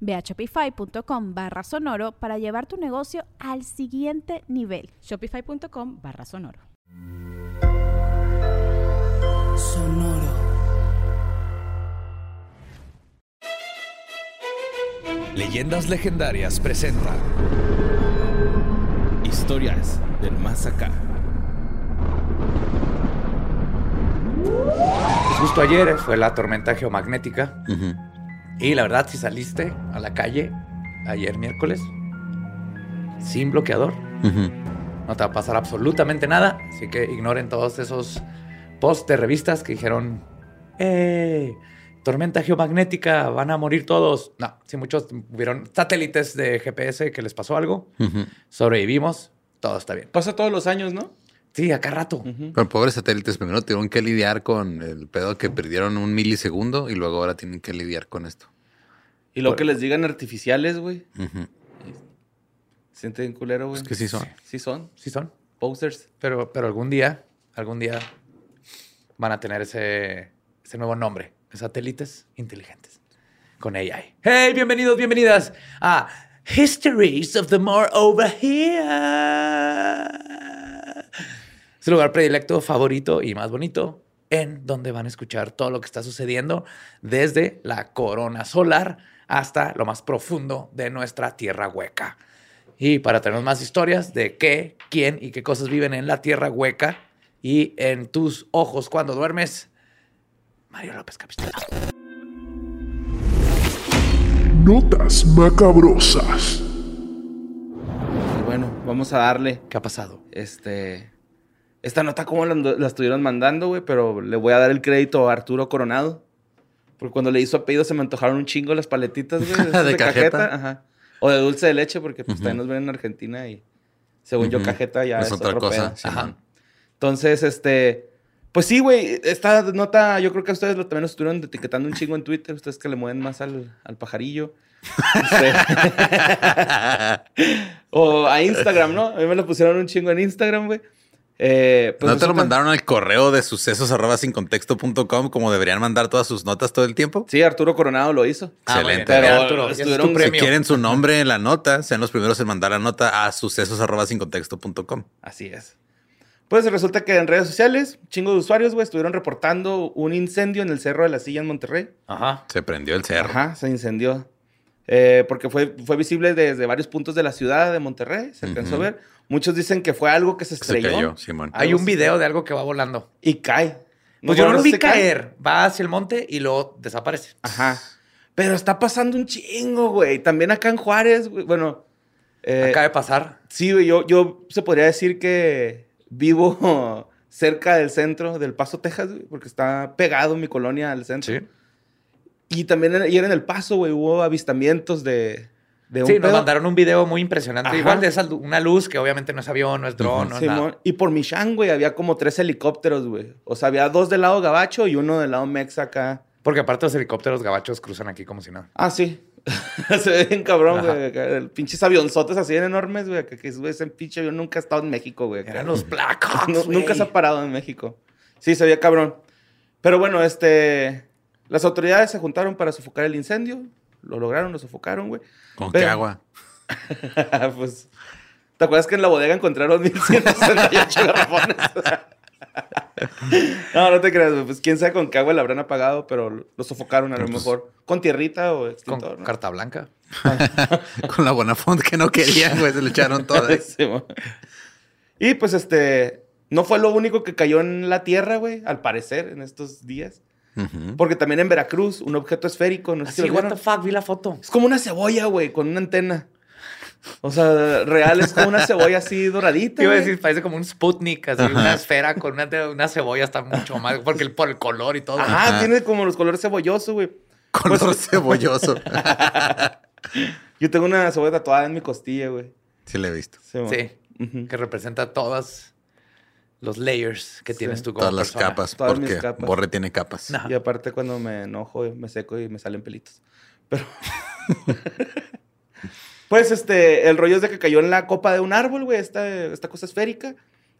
Ve a shopify.com barra sonoro para llevar tu negocio al siguiente nivel. Shopify.com barra sonoro. Sonoro. Leyendas Legendarias presenta Historias del Más Acá. Justo ayer fue la tormenta geomagnética. Y la verdad, si saliste a la calle ayer miércoles sin bloqueador, no te va a pasar absolutamente nada. Así que ignoren todos esos posts de revistas que dijeron, ¡eh! Tormenta geomagnética, van a morir todos. No, si muchos hubieron satélites de GPS que les pasó algo, sobrevivimos, todo está bien. Pasa todos los años, ¿no? Sí, acá rato. Pero pobres satélites primero tuvieron que lidiar con el pedo que perdieron un milisegundo y luego ahora tienen que lidiar con esto. Y lo que les digan artificiales, güey. Sienten culero, güey. Es que sí son. Sí son. Sí son. Posters. Pero, pero algún día, algún día van a tener ese, ese nuevo nombre. Satélites inteligentes. Con AI. Hey, bienvenidos, bienvenidas a Histories of the More Over Here. Lugar predilecto, favorito y más bonito en donde van a escuchar todo lo que está sucediendo desde la corona solar hasta lo más profundo de nuestra tierra hueca. Y para tener más historias de qué, quién y qué cosas viven en la tierra hueca y en tus ojos cuando duermes, Mario López Capistrano. Notas macabrosas. Bueno, vamos a darle. ¿Qué ha pasado? Este. Esta nota, ¿cómo la, la estuvieron mandando, güey? Pero le voy a dar el crédito a Arturo Coronado. Porque cuando le hizo apellido se me antojaron un chingo las paletitas, güey. ¿De cajeta? Ajá. O de dulce de leche, porque pues también nos ven en Argentina y según yo, cajeta ya Es es, otra cosa, sí, Ajá. man. Entonces, este. Pues sí, güey. Esta nota, yo creo que ustedes lo, también lo estuvieron etiquetando un chingo en Twitter. Ustedes que le mueven más al, al pajarillo. Este, o a Instagram, ¿no? A mí me lo pusieron un chingo en Instagram, güey. Eh, pues ¿No te lo mandaron al correo de sucesos arroba sin contexto.com como deberían mandar todas sus notas todo el tiempo? Sí, Arturo Coronado lo hizo. Excelente. Pero Arturo, estuvieron- tu Si quieren su nombre en la nota, sean los primeros en mandar la nota a sucesos arroba sin contexto.com. Así es. Pues resulta que en redes sociales, chingo de usuarios, güey, estuvieron reportando un incendio en el Cerro de la Silla en Monterrey. Ajá. Se prendió el cerro. Ajá, se incendió. Eh, porque fue, fue visible desde varios puntos de la ciudad de Monterrey, se alcanzó a ver. Muchos dicen que fue algo que se Se estrelló cayó, Simón. Hay un video de algo que va volando. y cae. Pues yo no lo vi se cae. caer. Va hacia el monte y luego desaparece. Ajá. Pero está pasando un chingo, güey. También acá en Juárez, güey. Bueno. eh, Acaba de pasar. Sí, güey. Yo, yo se podría decir que vivo cerca del centro del Paso, Texas, güey, porque está pegado mi colonia al centro. Sí. Y también en- ayer en El Paso, güey, hubo avistamientos de, de un Sí, nos pedo. mandaron un video muy impresionante. Ajá. Igual de esa, una luz que obviamente no es avión, no es dron, no es Simón. nada. Y por Michan, güey, había como tres helicópteros, güey. O sea, había dos del lado gabacho y uno del lado mexa acá. Porque aparte los helicópteros gabachos cruzan aquí como si nada. Ah, sí. Se ve bien cabrón, güey. Pinches avionzotes así bien enormes, güey. Que, que ese pinche avión nunca ha estado en México, güey. Eran los Black Hawks, nunca se ha parado en México. Sí, se veía cabrón. Pero bueno, este... Las autoridades se juntaron para sofocar el incendio. Lo lograron, lo sofocaron, güey. ¿Con Pero- qué agua? pues... ¿Te acuerdas que en la bodega encontraron 1168 garrafones? no, no te creas, güey. Pues quién sabe con qué agua la habrán apagado, pero lo sofocaron a lo pues, mejor. Con tierrita o Con extintor, ¿no? carta blanca. Con la buena font que no querían, güey, se le echaron todas. Sí, y pues este, No fue lo único que cayó en la Tierra, güey, al parecer, en estos días. Porque también en Veracruz, un objeto esférico, no sé si Así, lo what the fuck, vi la foto. Es como una cebolla, güey, con una antena. O sea, real es como una cebolla así doradita. Te iba a decir, parece como un Sputnik, así, una esfera con una, una cebolla está mucho más, porque el, por el color y todo. Ajá, Ajá. tiene como los colores cebollosos, güey. Color Pues- cebolloso. Yo tengo una cebolla tatuada en mi costilla, güey. sí, le he visto. Sí. que representa todos los layers que Sí. tienes tú como Todas las capas, Todas mis porque capas. Borre tiene capas. Y aparte cuando me enojo, me seco y me salen pelitos. Pero... pues este, el rollo es de que cayó en la copa de un árbol, güey, esta, esta cosa esférica.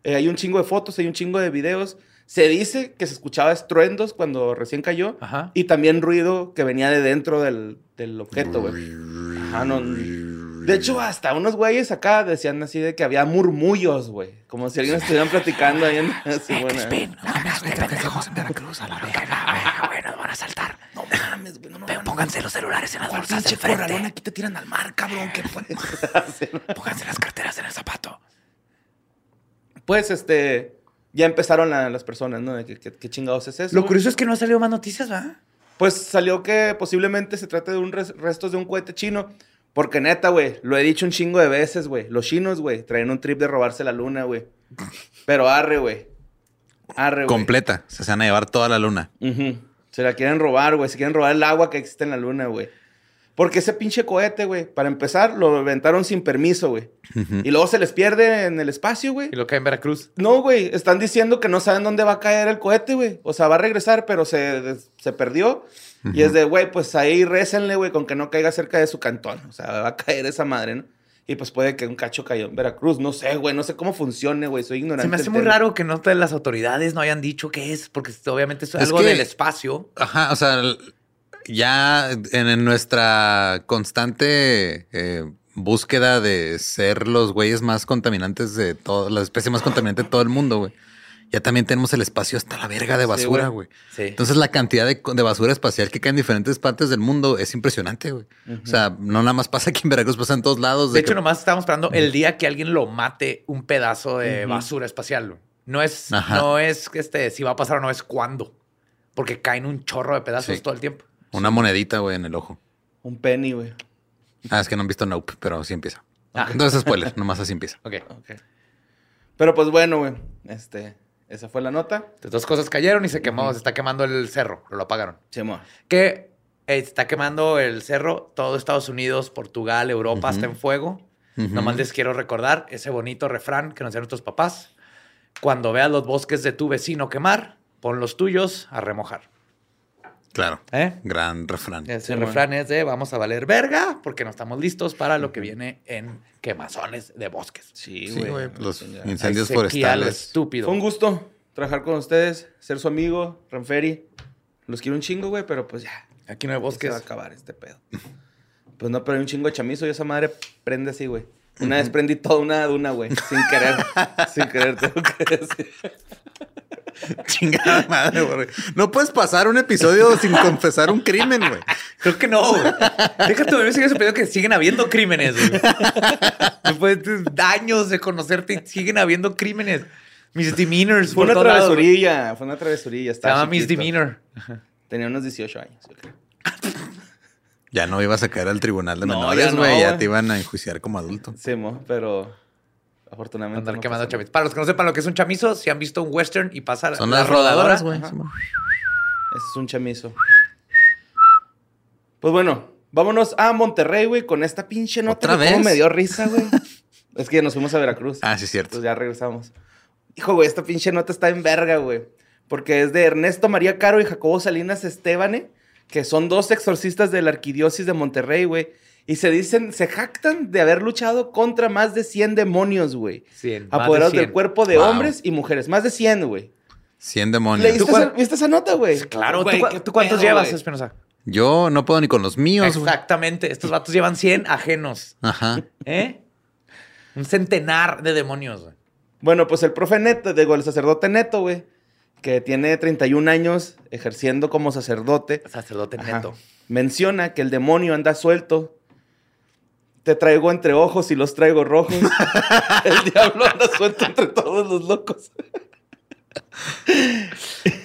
Eh, hay un chingo de fotos, hay un chingo de videos. Se dice que se escuchaba estruendos cuando recién cayó. Ajá. Y también ruido que venía de dentro del, del objeto, güey. Ajá, no- De hecho, hasta unos güeyes acá decían así de que había murmullos, güey. Como si alguien estuvieran platicando ahí en... Así, bueno, güey, nos van a saltar. No mames, güey, no, Pónganse los celulares en las bolsas de frente. aquí te tiran al mar, cabrón. ¿Qué fue? Pónganse las carteras en el zapato. Pues, este... Ya empezaron la- las personas, ¿no? De que, que- ¿Qué chingados es eso? Lo curioso es que no ha salido más noticias, ¿verdad? Pues salió que posiblemente se trate de un res- restos de un cohete chino. Porque neta, güey, lo he dicho un chingo de veces, güey. Los chinos, güey, traen un trip de robarse la luna, güey. Pero arre, güey. Arre, güey. Completa. Se van a llevar toda la luna. Se la quieren robar, güey. Se quieren robar el agua que existe en la luna, güey. Porque ese pinche cohete, güey, para empezar, lo aventaron sin permiso, güey. Y luego se les pierde en el espacio, güey. Y lo hay en Veracruz. No, güey, están diciendo que no saben dónde va a caer el cohete, güey. O sea, va a regresar, pero se, se perdió. Y es de, güey, pues ahí récenle, güey, con que no caiga cerca de su cantón. O sea, va a caer esa madre, ¿no? Y pues puede que un cacho cayó en Veracruz. No sé, güey, no sé cómo funcione, güey. Soy ignorante. Se me hace muy raro que no te- las autoridades no hayan dicho qué es, porque obviamente es, Es algo que- del espacio. Ajá, o sea, ya en, en nuestra constante eh, búsqueda de ser los güeyes más contaminantes de todo, la especie más contaminante de todo el mundo, güey. Ya también tenemos el espacio hasta la verga de basura, güey. Sí. Entonces la cantidad de, de basura espacial que cae en diferentes partes del mundo es impresionante, güey. O sea, no nada más pasa aquí en Veracruz, pasa en todos lados. De de hecho, que- nomás estábamos esperando el día que alguien lo mate un pedazo de basura espacial. No es, Ajá. no es este, si va a pasar o no, es cuándo. Porque caen un chorro de pedazos Sí. todo el tiempo. Una monedita, güey, en el ojo. Un penny, güey. Ah, es que no han visto Nope, pero así empieza. Ah. Entonces, spoiler, nomás así empieza. Ok. Ok. Pero pues bueno, güey. Este, esa fue la nota. Entonces, dos cosas cayeron y se quemó, se está quemando el cerro, pero lo apagaron. Simón. Que eh, está quemando el cerro, todo Estados Unidos, Portugal, Europa está en fuego. Ujú. Nomás les quiero recordar ese bonito refrán que nos dieron nuestros papás. Cuando veas los bosques de tu vecino quemar, pon los tuyos a remojar. Claro. ¿Eh? Gran refrán. Ese Sí, refrán es de vamos a valer verga porque no estamos listos para lo que viene en quemazones de bosques. Sí, Sí, güey. Los Chingada. incendios forestales. estúpido. Fue un gusto trabajar con ustedes, ser su amigo, Ranferi. Los quiero un chingo, güey, pero pues ya. Aquí no hay Se bosques. va a acabar este pedo. Pues no, pero hay un chingo de chamizo y esa madre prende así, güey. Una vez prendí toda una duna, güey. Sin querer. sin querer, tengo que decir. Chingada madre, güey. No puedes pasar un episodio sin confesar un crimen, güey. Creo que no, güey. Déjate de sigue sorprendido que siguen habiendo crímenes, güey. Después de años de conocerte, siguen habiendo crímenes. Mis demeanors. Fue una travesurilla. Fue una travesurilla. Se estaba llama Miss. Demeanor. Tenía unos 18 años. Ya no ibas a caer al tribunal de No, menores, ya no, güey. ya güey. te iban a enjuiciar como adulto. Sí, mo, pero afortunadamente. Andar no quemando pasó. chamizo. Para los que no sepan lo que es un chamizo, si han visto un western y pasa Son la las rodadora, rodadoras, güey. Ese es un chamizo. Pues bueno, vámonos a Monterrey, güey, con esta pinche nota ¿Otra que cómo vez? me dio risa, güey. es que nos fuimos a Veracruz. Ah, sí, es cierto. Pues ya regresamos. Hijo, güey, esta pinche nota está en verga, güey. Porque es de Ernesto María Caro y Jacobo Salinas Estebane, que son dos exorcistas de la arquidiócesis de Monterrey, güey. Y se dicen, se jactan de haber luchado contra más de 100 demonios, güey. 100, más de Apoderados 100. del cuerpo de Wow. hombres y mujeres. Más de 100, güey. 100 demonios. ¿Leíste ¿Tú cuán- esa, ¿Viste esa nota, güey? Claro, Güey, ¿tú, cuántos pedo, llevas. Espinosa? Yo no puedo ni con los míos, güey. Exactamente. Estos vatos llevan 100 ajenos. Ajá. ¿Eh? Un centenar de demonios, güey. Bueno, pues el profe Neto, digo, el sacerdote Neto, güey, que tiene 31 años ejerciendo como sacerdote, Sacerdote ajá, neto. menciona que el demonio anda suelto Te traigo entre ojos y los traigo rojos. El diablo anda suelto entre todos los locos.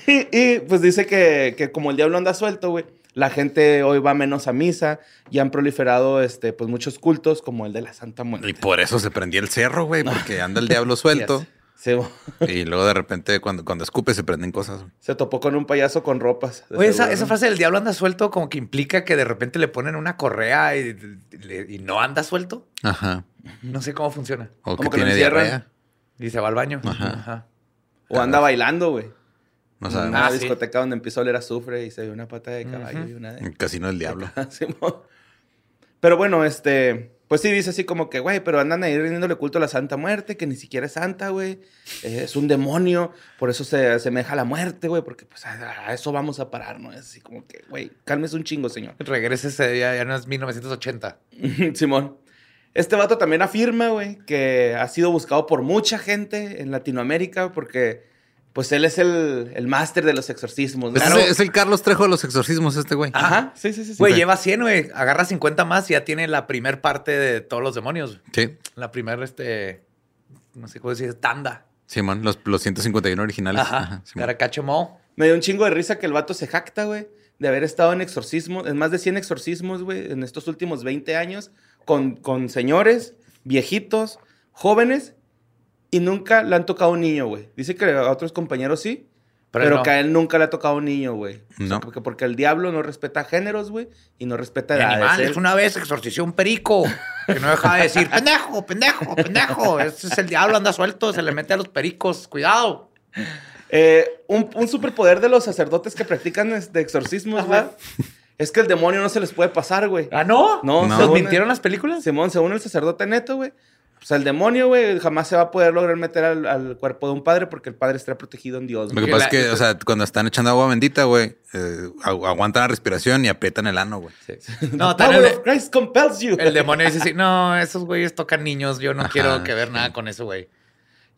y, y, pues dice que, que como el diablo anda suelto, güey, la gente hoy va menos a misa y han proliferado este, pues muchos cultos como el de la Santa Muerte. Y por eso se prendía el cerro, güey, porque anda el diablo suelto. Sí, bo- Y luego de repente cuando, cuando escupe se prenden cosas. se topó con un payaso con ropas. Oye, esa, esa frase del diablo anda suelto como que implica que de repente le ponen una correa y, y- y no anda suelto. Ajá. No sé cómo funciona. O que Como que lo tiene diarrea. Y se va al baño. Ajá. Ajá. O anda bailando, güey. No En sabemos. Una Ah, sí. discoteca donde empezó a oler azufre y se vio una pata de caballo y una de... El casino del diablo. Pero bueno, este, pues sí dice así como que, güey, pero andan ahí rindiéndole culto a la Santa Muerte, que ni siquiera es santa, güey. Es un demonio, por eso se asemeja a la muerte, güey, porque pues a, eso vamos a parar, ¿no? Es así como que, güey, cálmese un chingo, señor. Regrese ese día, ya no es 1980. Simón. Este vato también afirma, güey, que ha sido buscado por mucha gente en Latinoamérica porque, pues, él es el, el máster de los exorcismos. ¿no? Es, Claro. es el Carlos Trejo de los exorcismos, este güey. Ajá, sí, sí, sí. sí. Güey, lleva 100, güey. Agarra 50 más y ya tiene la primer parte de todos los demonios. Sí. La primera, este, no sé cómo decir, tanda. Simón, los, los 151 originales. Ajá. Ajá. Caracacho Mo. Me dio un chingo de risa que el vato se jacta, güey, de haber estado en exorcismos, en más de 100 exorcismos, güey, en estos últimos 20 años, con, con señores, viejitos, jóvenes, y nunca le han tocado un niño, güey. Dice que a otros compañeros sí, Pero pero, no. que a él nunca le ha tocado un niño, güey. O sea, No. porque, porque el diablo no respeta géneros, güey, y no respeta edades. Animales, Él- una vez exorcicé un perico que no dejaba de decir, pendejo, pendejo, pendejo. Ese es el diablo, anda suelto, se le mete a los pericos. Cuidado. Eh, un, un superpoder de los sacerdotes que practican de exorcismos, güey, es que el demonio no se les puede pasar, güey. ¿Ah, no? No, No. ¿Nos según- mintieron las películas? Simón, según el sacerdote neto, güey, pues el demonio, güey, jamás se va a poder lograr meter al, al cuerpo de un padre porque el padre estará protegido en Dios. Lo que Que pasa es que, o sea, cuando están echando agua bendita, güey, eh, agu- aguantan la respiración y aprietan el ano, güey. No, The power el, of Christ compels you. el demonio dice así, no, esos güeyes tocan niños, yo no Ajá, quiero que ver sí. nada con eso, güey.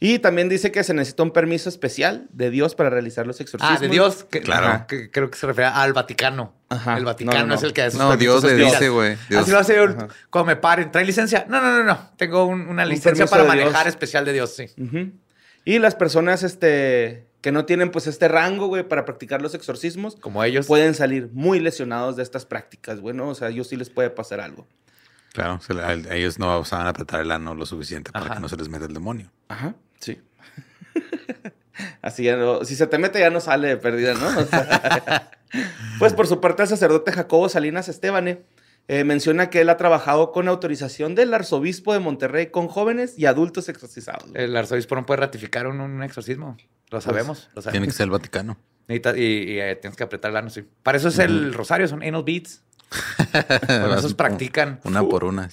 Y también dice que se necesita un permiso especial de Dios para realizar los exorcismos. Ah, de Dios. Que, Claro. Ajá, que creo que se refiere al Vaticano. Ajá. El Vaticano No, no, no. es el que hace No, Dios le dice, güey. Dios. Así lo hace Ajá. cuando me paren. ¿Trae licencia? No, no, no, no. Tengo un- una Un licencia para manejar Dios. especial de Dios, sí. Y las personas este, que no tienen pues este rango, güey, para practicar los exorcismos, Como ellos. pueden salir muy lesionados de estas prácticas, güey, ¿no? O sea, a ellos sí les puede pasar algo. Claro, se le- a a ellos no se van a apretar el ano lo suficiente para Ajá. que no se les meta el demonio. Ajá, sí. Así ya no, si se te mete ya no sale de pérdida, ¿no? O sea, pues por su parte el sacerdote Jacobo Salinas Estebane eh, menciona que él ha trabajado con autorización del arzobispo de Monterrey con jóvenes y adultos exorcizados. El arzobispo no puede ratificar un, un exorcismo. Lo sabemos. lo Pues, Tiene que sabemos. ser el Vaticano. Y y, eh, tienes que apretar el ano, sí. Para eso es el rosario, son anal beads. Por esos practican. Una por una.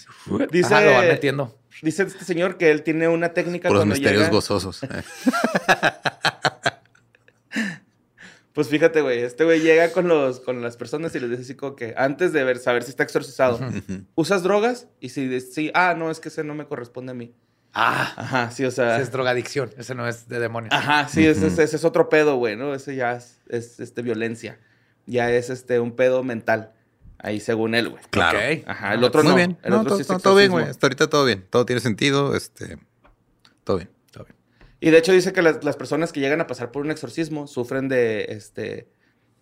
Dice, Ajá, lo van metiendo. Dice este señor que él tiene una técnica Por los cuando misterios llega... gozosos. eh. Pues fíjate, güey, este güey llega con, los, con las personas y les dice así como que antes de ver, saber si está exorcizado, ¿usas drogas? Y si dice, sí, ah, no, es que ese no me corresponde a mí. Ah, Ajá, sí, o sea... ese es drogadicción. Ese no es de demonios. Ajá, sí, ese, ese- ese es otro pedo, güey, ¿no? Ese ya es, es, este, violencia. Ya es este, un pedo mental. Ahí según él, güey. Claro. Ajá, el otro Muy no. bien. El No, otro todo, sí es todo- todo bien, güey. Hasta ahorita todo bien. Todo tiene sentido. Este, todo bien. Está bien. Y de hecho dice que las, las personas que llegan a pasar por un exorcismo sufren de, este,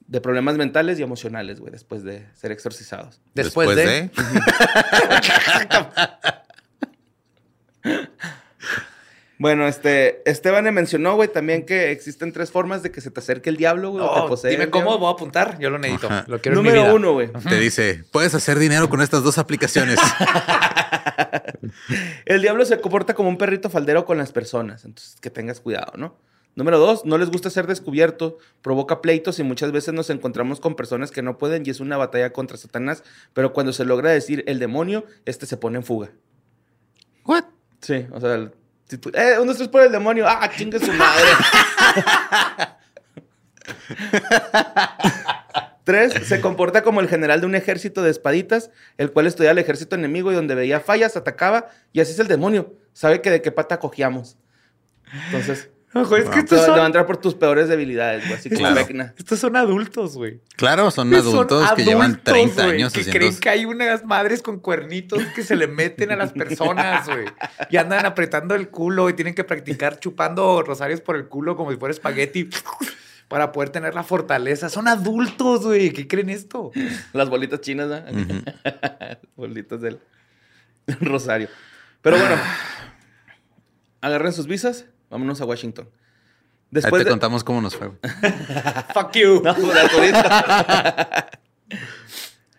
de problemas mentales y emocionales, güey, después de ser exorcizados. Después, de... Bueno, este, Esteban le mencionó, güey, también que existen tres formas de que se te acerque el diablo, güey, o te posee. dime cómo voy a apuntar. Yo lo necesito. Ajá. Lo quiero en mi Número vida. uno, güey. Te dice, puedes hacer dinero con estas dos aplicaciones. El diablo se comporta como un perrito faldero con las personas, entonces que tengas cuidado, ¿no? Número dos, no les gusta ser descubierto, provoca pleitos y muchas veces nos encontramos con personas que no pueden y es una batalla contra Satanás, pero cuando se logra decir el demonio, este se pone en fuga. What? Sí, o sea, eh, uno es por el demonio, ah, chingue su madre. Tres, se comporta como el general de un ejército de espaditas, el cual estudia al ejército enemigo y donde veía fallas atacaba, y así es el demonio. Sabe que de qué pata cogíamos. Entonces, No, güey, es que Te estos va, te va a son, entrar por tus peores debilidades, güey. Así como Claro. Vecna. estos son adultos, güey. Claro, son Son adultos que llevan adultos, 30 güey, años que haciendo. creen que hay unas madres con cuernitos que se le meten a las personas, güey. Y andan apretando el culo y tienen que practicar chupando rosarios por el culo como si fuera espagueti para poder tener la fortaleza. Son adultos, güey. ¿Qué creen esto? Las bolitas chinas, ¿no? bolitas del Rosario. Pero bueno, agarren sus visas, vámonos a Washington. Ahí Después te de... contamos cómo nos fue. güey. Fuck you. No.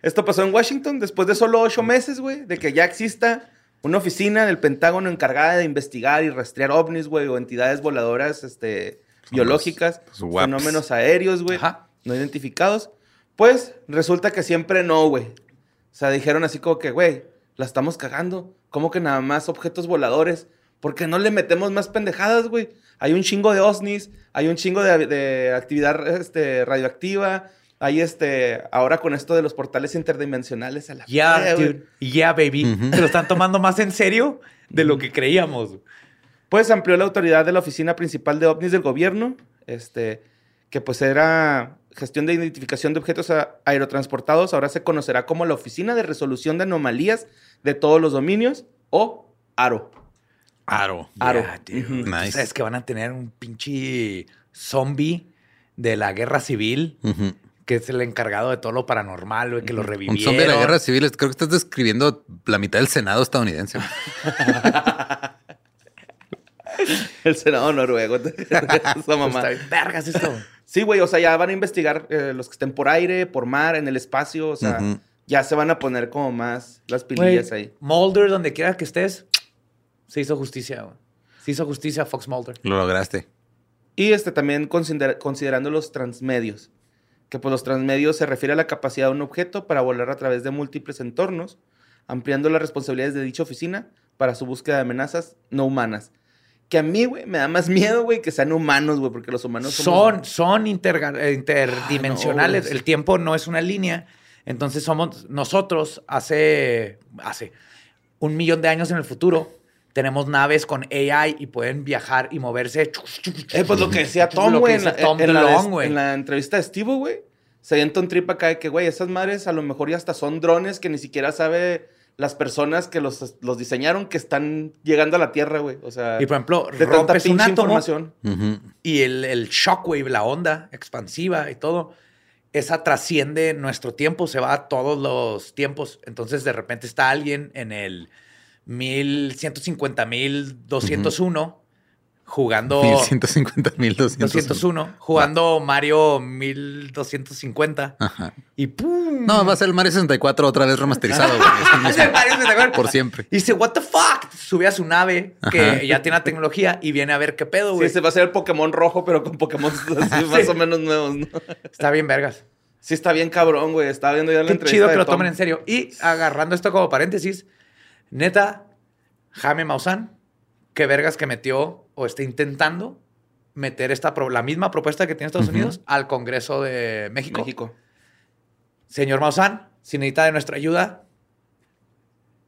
Esto pasó en Washington después de solo ocho meses, güey, de que ya exista una oficina del Pentágono encargada de investigar y rastrear ovnis, güey, o entidades voladoras este, biológicas, los fenómenos aéreos, güey, Ajá. no identificados. Pues resulta que siempre no, güey. O sea, dijeron así como que, güey, la estamos cagando. ¿Cómo que nada más objetos voladores? ¿Por qué no le metemos más pendejadas, güey? Hay un chingo de OSNIs, hay un chingo de, de actividad este, radioactiva, hay este, ahora con esto de los portales interdimensionales a la Yeah, verga, güey. dude. Yeah, baby. Se lo están tomando más en serio de lo que creíamos. Pues amplió la autoridad de la Oficina Principal de OVNIs del gobierno, este, que pues era gestión de identificación de objetos aerotransportados, ahora se conocerá como la Oficina de Resolución de Anomalías de todos los dominios, o ARO. Aro. Aro. Yeah, dude. Ujú. ¿Tú Nice. ¿Sabes que van a tener un pinche zombie de la guerra civil? Que es el encargado de todo lo paranormal, güey, que lo Un revivieron. zombie de la guerra civil. Creo que estás describiendo la mitad del Senado estadounidense. El Senado noruego. Esa mamá. Está bien vergas esto. Sí, güey, o sea, ya van a investigar eh, los que estén por aire, por mar, en el espacio, o sea, ya se van a poner como más las Güey, pilillas ahí. Mulder, donde quiera que estés, se hizo justicia, güey. Se hizo justicia a Fox Mulder. Lo lograste. Y este también consider- considerando los transmedios, que pues los transmedios se refiere a la capacidad de un objeto para volar a través de múltiples entornos, ampliando las responsabilidades de dicha oficina para su búsqueda de amenazas no humanas. Que a mí, güey, me da más miedo, güey, que sean humanos, güey, porque los humanos somos... Son, son eh, interdimensionales. Ah, no. El tiempo no es una línea. Entonces somos nosotros hace, hace un millón de años en el futuro. Tenemos naves con AI y pueden viajar y moverse. Eh, pues lo que decía Tom, güey, en, en de- en la entrevista de Steve, güey, se avienta un trip acá de que, güey, esas madres a lo mejor ya hasta son drones que ni siquiera sabe las personas que los, los diseñaron que están llegando a la Tierra, güey. O sea, Y por ejemplo, de tanta rompes un átomo y el, el shockwave, la onda expansiva y todo, esa trasciende nuestro tiempo, se va a todos los tiempos. Entonces, de repente está alguien en el 1150 mil 201 jugando 1150 mil 201, jugando Mario 1250 Ajá. y ¡pum! No, va a ser el Mario 64 otra vez remasterizado, güey. Es el Es el mismo. Mario 64. Por siempre. Y dice, what the fuck? Sube a su nave, que Ajá. ya tiene la tecnología, y viene a ver qué pedo, Sí, güey. ese va a ser el Pokémon rojo, pero con Pokémon así más o menos nuevos, ¿no? Está bien vergas. Sí, está bien cabrón, güey. Estaba viendo ya la Qué entrevista chido de que lo Tom. tomen en serio. Y agarrando esto como paréntesis, neta, Jaime Maussan, qué vergas que metió o está intentando meter esta la misma propuesta que tiene Estados. Unidos al Congreso de México. México. Señor Maussan, si necesita de nuestra ayuda,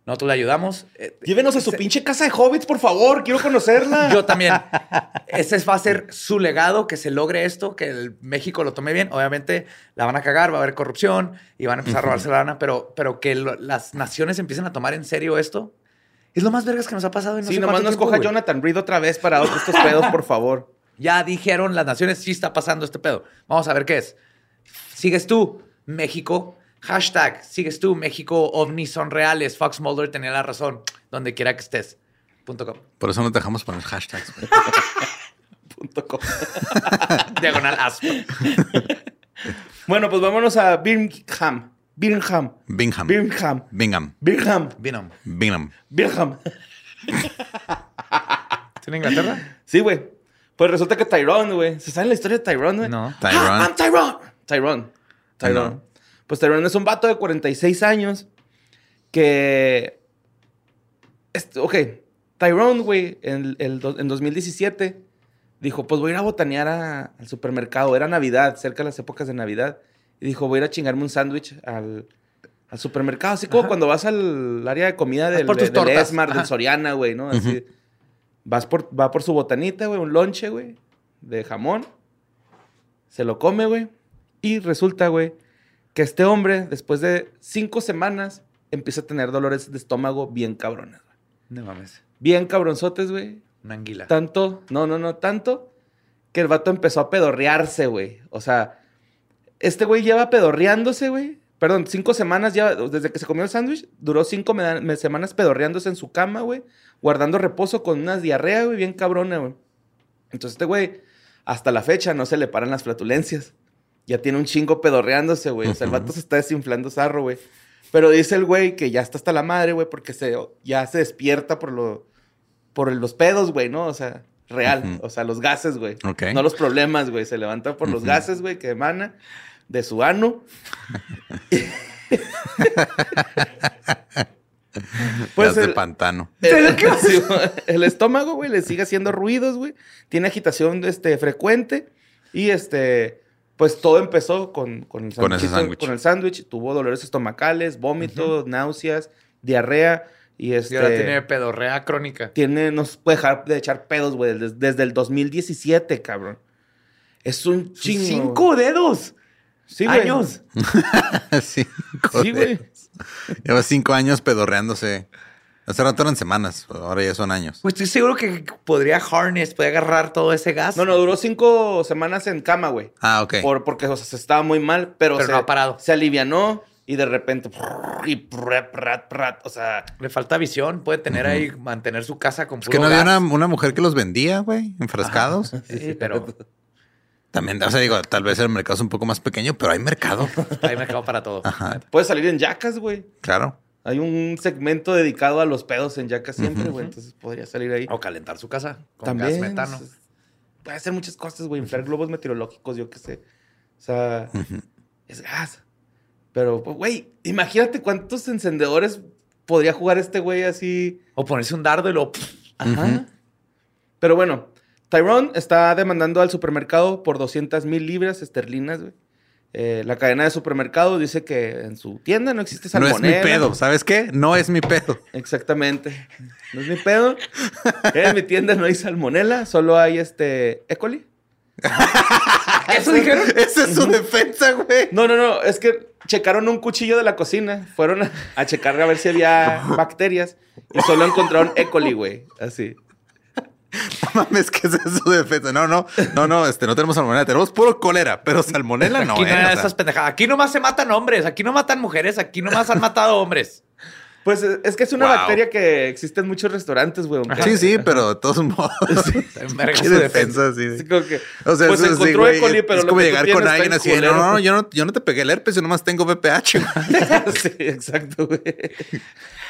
nosotros le ayudamos. Eh, Llévenos a su pinche casa de hobbits, por favor. Quiero conocerla. Yo también. Ese va a ser su legado, que se logre esto, que el México lo tome bien. Obviamente la van a cagar, va a haber corrupción y van a empezar a robarse la lana, pero, pero que lo- las naciones empiecen a tomar en serio esto. Es lo más vergas que nos ha pasado en no sí, nomás cuánto no tiempo, escoja güey. Jonathan Reed otra vez para estos pedos, por favor. Ya dijeron las naciones, sí está pasando este pedo. Vamos a ver qué es. Sigues tú, México. Hashtag, sigues tú, México, ovnis son reales. Fox Mulder tenía la razón. Donde quiera que estés. Punto com. Por eso no te dejamos poner hashtags. Punto com. Diagonal aspa. Bueno, pues vámonos a Birmingham. Birmingham. Bingham. Birmingham. Bingham. Birmingham. Venom. Bingham. Birmingham. ¿Es en Inglaterra? Sí, güey. Pues resulta que Tyrone, güey. ¿Se sabe la historia de Tyrone, güey? No. Ah, Tyrone. I'm Tyrone. Tyrone. Tyrone. Pues Tyrone es un vato de 46 años que... Ok. Tyrone, güey, en, el en 2017 dijo, pues voy a ir a botanear a- al supermercado. Era Navidad, cerca de las épocas de Navidad. Y dijo, voy a ir a chingarme un sándwich al, al supermercado. Así como cuando vas al área de comida del, por tus del. Esmar, del Ajá. Soriana, güey, ¿no? Así. Vas por, va por su botanita, güey, un lonche, güey, de jamón. Se lo come, güey. Y resulta, güey, que este hombre, después de cinco semanas, empieza a tener dolores de estómago bien cabrones, güey. No mames. Bien cabronzotes, güey. Una anguila. Tanto, no, no, no, tanto que el vato empezó a pedorrearse, güey. O sea, este güey lleva pedorreándose, güey. Perdón, cinco semanas ya, desde que se comió el sándwich, duró cinco semanas pedorreándose en su cama, güey. Guardando reposo con una diarrea, güey, bien cabrona, güey. Entonces este güey, hasta la fecha, no se le paran las flatulencias. Ya tiene un chingo pedorreándose, güey. O sea, el vato se está desinflando zarro, güey. Pero dice el güey que ya está hasta la madre, güey, porque se, ya se despierta por, lo, por los pedos, güey, ¿no? O sea, real. O sea, los gases, güey. Ok. No los problemas, güey. Se levanta por los gases, güey, que emana de su ano. Pues de el, pantano. el- el estómago, güey, le sigue haciendo ruidos, güey. Tiene agitación este, frecuente. Y este, pues todo empezó con, con el Con ese sándwichito- sándwich. Con el sándwich. Tuvo dolores estomacales, vómitos, náuseas, diarrea. Y este. Y ahora tiene pedorrea crónica. tiene, no se puede dejar de echar pedos, güey, desde, desde el 2017, cabrón. Es un chingo. ¡Cinco dedos! Sí, güey. años. Cinco Sí, güey. Lleva cinco años pedorreándose. Hace rato eran semanas, ahora ya son años. Pues estoy seguro que podría harness, puede agarrar todo ese gas. No, no, duró cinco semanas en cama, güey. Ah, ok. Por, porque o sea, se estaba muy mal, pero, Pero se, no ha parado. se alivianó y de repente. Y prat, prat, prat, o sea. Le falta visión, puede tener ahí, mantener su casa con Es que no había una, una mujer que los vendía, güey, enfrascados. Sí, pero También, o sea, digo, tal vez el mercado es un poco más pequeño, pero hay mercado. hay mercado para todo. Ajá, Puede salir en yacas, güey. claro. Hay un segmento dedicado a los pedos en yacas siempre, güey. Entonces podría salir ahí. O calentar su casa con También. gas metano. es- Puede hacer muchas cosas, güey. Inflar globos meteorológicos, yo qué sé. O sea, es gas. Pero, güey, imagínate cuántos encendedores podría jugar este güey así. O ponerse un dardo y lo... Ajá. Pero bueno, Tyrone está demandando al supermercado por 200 mil libras esterlinas, güey. Eh, la cadena de supermercado dice que en su tienda no existe No salmonela. es mi pedo, ¿sabes qué? No es mi pedo. Exactamente. No es mi pedo. En mi tienda no hay salmonela, solo hay este E. coli. ¿Eso dijeron? Esa es su defensa, güey. No, no, no, es que checaron un cuchillo de la cocina, fueron a, a checar a ver si había bacterias y solo encontraron E. coli, güey. Así. No mames, ¿qué es su defensa? No, no, no, no, este, no tenemos salmonela, tenemos puro cólera, pero salmonela no, Aquí ¿eh? no O sea, esas pendejadas. Aquí nomás se matan hombres, aquí no matan mujeres, aquí nomás han matado hombres. Pues es es que es una Wow. bacteria que existe en muchos restaurantes, güey. Sí, sí, pero de todos modos. Verga ¿Qué defensa? Sí, Así como que, O sea, pues eso sí, encontró güey, E. coli, pero es lo como llegar con alguien en así, culero. no, no, yo no, yo no te pegué el herpes, yo nomás tengo VPH. güey". sí, exacto, güey.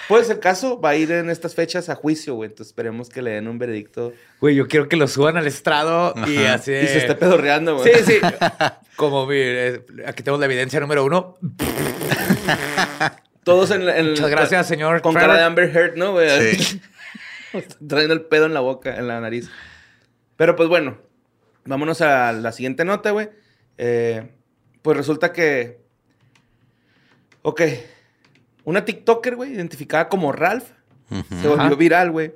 Pues el caso va a ir en estas fechas a juicio, güey. Entonces esperemos que le den un veredicto Güey, yo quiero que lo suban al estrado y así. y se esté pedorreando, güey. Sí, sí. Como mi, eh, aquí tenemos la evidencia número uno. Todos en, en- Muchas gracias, señor Con Trevor. cara de Amber Heard, ¿no, güey? Sí. Trayendo el pedo en la boca, en la nariz. Pero pues bueno, vámonos a la siguiente nota, güey. Eh, pues resulta que. Ok. Una TikToker, güey, identificada como Ralph, se volvió Ajá. viral, güey.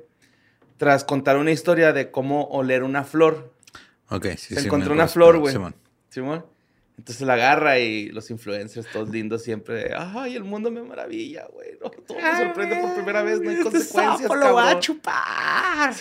Tras contar una historia de cómo oler una flor. Ok, sí, Se sí, encontró una flor, güey. Simón. Simón. Entonces la agarra y los influencers, todos lindos siempre. Ay, el mundo me maravilla, güey. No, todo me sorprende por primera vez. No hay consecuencias, Este lo va a chupar.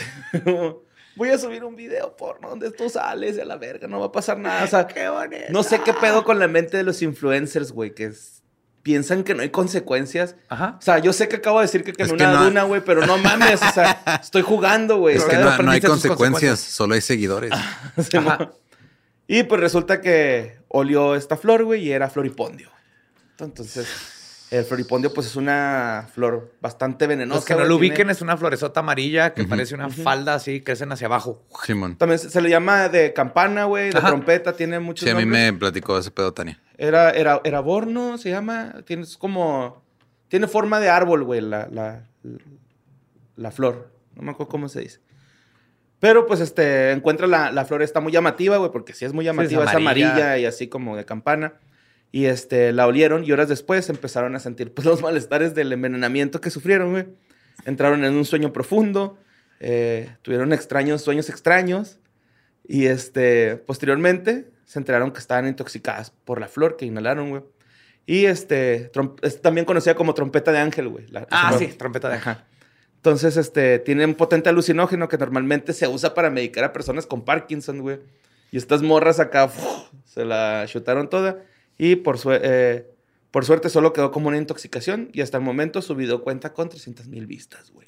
Voy a subir un video porno donde tú sales a la verga, no va a pasar nada. O sea, Qué bonito. no sé qué pedo con la mente de los influencers, güey, que es- piensan que no hay consecuencias. Ajá. O sea, yo sé que acabo de decir que, que Es en que una no- duna, güey, pero no mames, o sea, estoy jugando, güey. Es que no, no hay consecuencias, consecuencias. solo hay seguidores. Y pues resulta que olió esta flor, güey, y era floripondio. Entonces, el floripondio, pues es una flor bastante venenosa. Los que no lo tiene- ubiquen es una floresota amarilla que parece una falda así, crecen hacia abajo. Simón. También se se le llama de campana, güey, de Ajá. trompeta, tiene muchos Sí, a mí nombres. me platicó ese pedo, Tania. Era, era, era borno, se llama. Tiene es como. Tiene forma de árbol, güey, la, la, la flor. No me acuerdo cómo se dice. Pero pues este, encuentra la, la flor, está muy llamativa, güey, porque sí es muy llamativa, es, amarilla. amarilla y así como de campana. Y este, la olieron y horas después empezaron a sentir pues los malestares del envenenamiento que sufrieron, güey. Entraron en un sueño profundo eh, tuvieron extraños sueños extraños y este, posteriormente se enteraron que estaban intoxicadas por la flor que inhalaron, güey. Y este, es también conocida como trompeta de ángel, güey. la- Ah, sí, trompeta de ángel. Ajá. Entonces, este, tiene un potente alucinógeno que normalmente se usa para medicar a personas con Parkinson, güey. Y estas morras acá se la chutaron toda. Y por, sue- eh, por suerte solo quedó como una intoxicación. Y hasta el momento su video cuenta con 300 mil vistas, güey.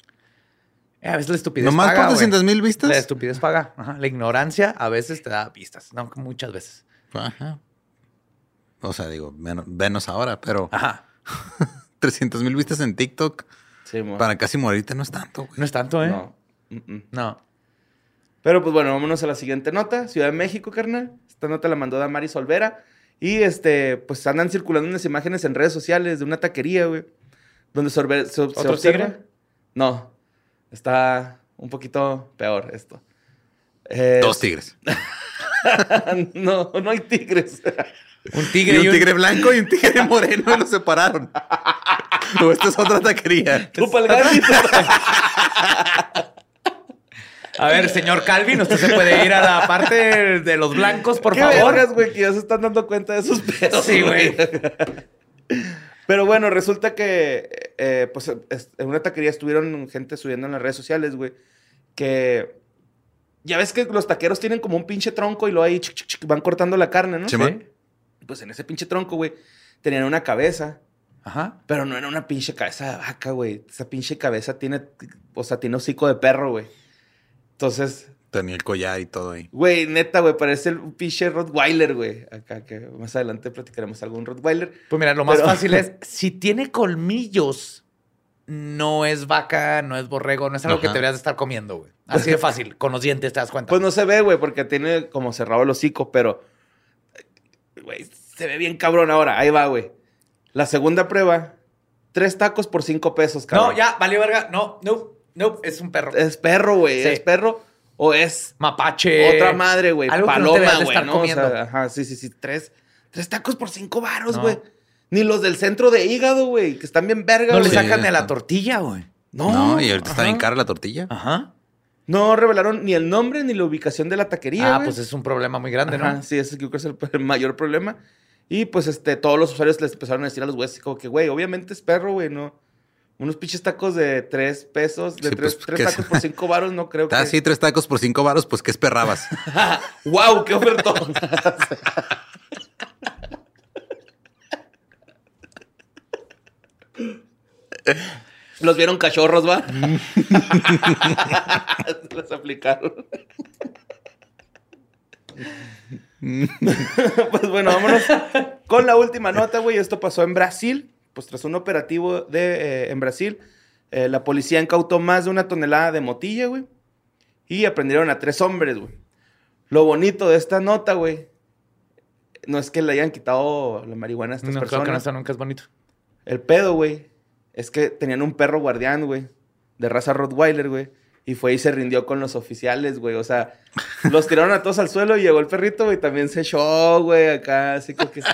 Eh, a veces la estupidez ¿Nomás paga, por güey. 200 mil vistas? La estupidez paga. Ajá. La ignorancia a veces te da vistas. No, muchas veces. Ajá. O sea, digo, menos, menos ahora, pero Ajá. 300 mil vistas en TikTok Sí, para casi morirte no es tanto, güey. No es tanto, ¿eh? No. Mm, mm. No. Pero pues bueno, vámonos a la siguiente nota. Ciudad de México, carnal. Esta nota la mandó Damari Solvera. Y este, pues andan circulando unas imágenes en redes sociales de una taquería, güey. Donde se, orbe- se- se ¿Otro observa. tigre? No. Está un poquito peor esto. Eh, Dos tigres. no, no hay tigres. Un Y tigre un tigre blanco y un tigre moreno y los separaron. O esta es otra taquería. Tú Gandhi, tú pa'l- A ver, señor Calvin, usted se puede ir a la parte de los blancos, por Qué favor. vergas, güey, que ya se están dando cuenta de sus pedos. Sí, güey. Pero bueno, resulta que, eh, pues, es- en una taquería estuvieron gente subiendo en las redes sociales, güey, que ya ves que los taqueros tienen como un pinche tronco y lo ahí chic, chic, chic, van cortando la carne, ¿no? Simón. Pues en ese pinche tronco, güey, tenían una cabeza, Ajá. pero no era una pinche cabeza de vaca, güey. Esa pinche cabeza tiene, o sea, tiene hocico de perro, güey. Entonces, Tenía el collar y todo ahí. Güey, neta, güey, parece el pinche Rottweiler, güey. Acá que más adelante platicaremos algún Rottweiler. Pues mira, lo más Pero- fácil es, si tiene colmillos, no es vaca, no es borrego, no es algo que te deberías de estar comiendo, güey. Así de fácil, con los dientes te das cuenta. Pues no se ve, güey, porque tiene como cerrado el hocico, pero. Güey, se ve bien cabrón ahora. Ahí va, güey. La segunda prueba: tres tacos por cinco pesos, cabrón. no, ya, valió verga. No, no, no, es un perro. Es perro, güey. Sí. Es perro o es Mapache. otra madre, güey. No Paloma, güey. estar ¿no? O sea, ajá, sí, sí, sí. Tres, tres tacos por cinco varos, No. güey. Ni los del centro de hígado, güey, que están bien verga, no le güey. Sí, sacan ni a la tortilla, güey. No, No, y ahorita está bien cara la tortilla. Ajá. No revelaron ni el nombre ni la ubicación de la taquería. Ah, pues es un problema muy grande, Ajá, ¿no? sí, ese creo que es el, el mayor problema. Y pues este, todos los usuarios les empezaron a decir a los güeyes, como que, güey, obviamente es perro, güey, no. Unos pinches tacos de tres pesos, de Sí, tres, pues, tres tacos por cinco varos, no creo que. Ah, sí, tres tacos por cinco varos, pues ¿qué esperabas? ¡Wow! ¡Qué ofertón! Los vieron cachorros, ¿va? Los aplicaron. pues bueno, vámonos con la última nota, güey. Esto pasó en Brasil. Pues tras un operativo de, eh, en Brasil, eh, la policía incautó más de una tonelada de motilla, güey. Y aprendieron a tres hombres, güey. Lo bonito de esta nota, güey, no es que le hayan quitado la marihuana a estas No, personas. que no, nunca es bonito. El pedo, güey, es que tenían un perro guardián, güey, de raza Rottweiler, güey. Y fue y se rindió con los oficiales, güey. O sea, los tiraron a todos al suelo y llegó el perrito, güey. También se echó, güey, acá, así como que...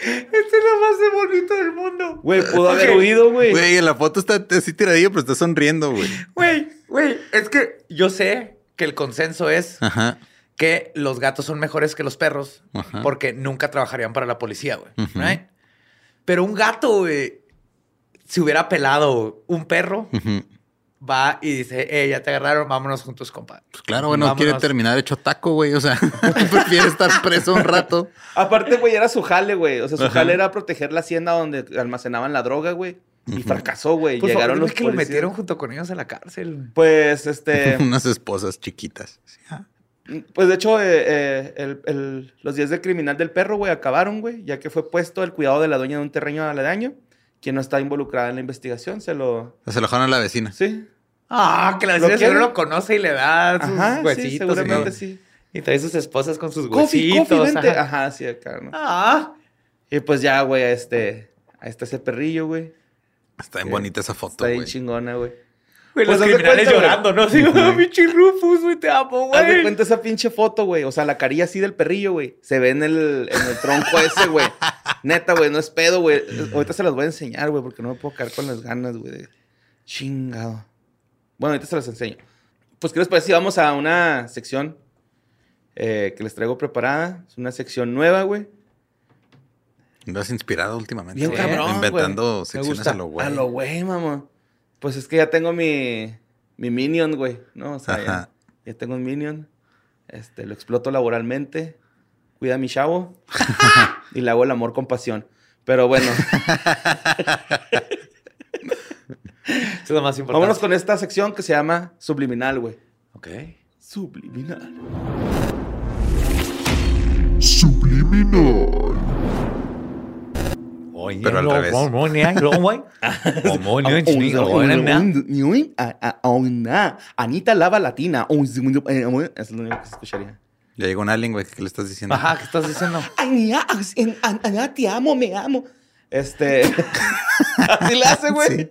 Este es lo más de bonito del mundo. Güey, pudo haber Ok. huido, güey. Güey, en la foto está así tiradillo, pero está sonriendo, güey. Güey, güey, es que yo sé que el consenso es Ajá. que los gatos son mejores que los perros Ajá. porque nunca trabajarían para la policía, güey. Right? Pero un gato, güey, si hubiera pelado un perro, Ujú. Va y dice, eh, ya te agarraron, vámonos juntos, compa. Pues claro, güey, no quiere terminar hecho taco, güey. O sea, prefiere estar preso un rato. Aparte, güey, era su jale, güey. O sea, su Ajá. jale era proteger la hacienda donde almacenaban la droga, güey. Y fracasó, güey. Por Llegaron favor, los que lo metieron junto con ellos a la cárcel. Pues, este... Unas esposas chiquitas. Sí, ah. Pues de hecho, eh, eh, el- el- los días del criminal del perro, güey, acabaron, güey, ya que fue puesto el cuidado de la dueña de un terreno aledaño, quien no está involucrada en la investigación, se lo... Se lo dejaron a la vecina. Sí. Ah, que la ¿Lo vecina quiere? seguro lo conoce y le da sus Ajá, huesitos. sí, y seguramente todo. sí. Y trae sus esposas con sus Coffee, huesitos. coffee, vente. ajá. Ajá, sí, acá, ¿no? Ah, Y pues ya, güey, este... Ahí está ese perrillo, güey. Está bien bonita esa foto, Está bien güey. chingona, güey. Güey, Pues los haz de criminales cuenta, güey. llorando, ¿no? Ah, pinche Rufus, güey, te amo, Haz de güey. cuenta esa pinche foto, güey. O sea, la carilla así del perrillo, güey. Se ve en el, en el tronco ese, güey. Neta, güey, no es pedo, güey. Ahorita se las voy a enseñar, güey, porque no me puedo quedar con las ganas, güey. de- Chingado. Bueno, ahorita se las enseño. Pues, ¿qué les parece si vamos a una sección eh, que les traigo preparada? Es una sección nueva, güey. Lo has inspirado últimamente. Bien güey. cabrón, Inventando güey. Secciones a lo güey. A lo güey, mamá. Pues es que ya tengo mi, mi minion, güey, ¿no? O sea, ya, tengo un minion. Este, lo exploto laboralmente. Cuida a mi chavo. y le hago el amor con pasión. Pero bueno, Eso es lo más importante. vámonos con esta sección que se llama Subliminal, güey. Ok. Subliminal. Subliminal. Ni- lo- ni- Anita Lava Latina. Eso es lo único que se escucharía. Ya llegó un alien, güey. ¿Qué le estás diciendo? Ajá, ¿qué estás diciendo? Ania, te amo, me amo. Este. Así le hace, güey.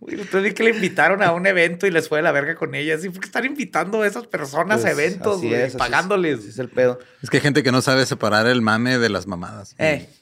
Vi que le invitaron a un evento y les fue de la verga con ellas. ¿Y por qué están invitando a esas personas a Pues, eventos, así güey? es, es. pagándoles. Así es el pedo. Es que hay gente que no sabe separar el mame de las mamadas. Eh. Ajá,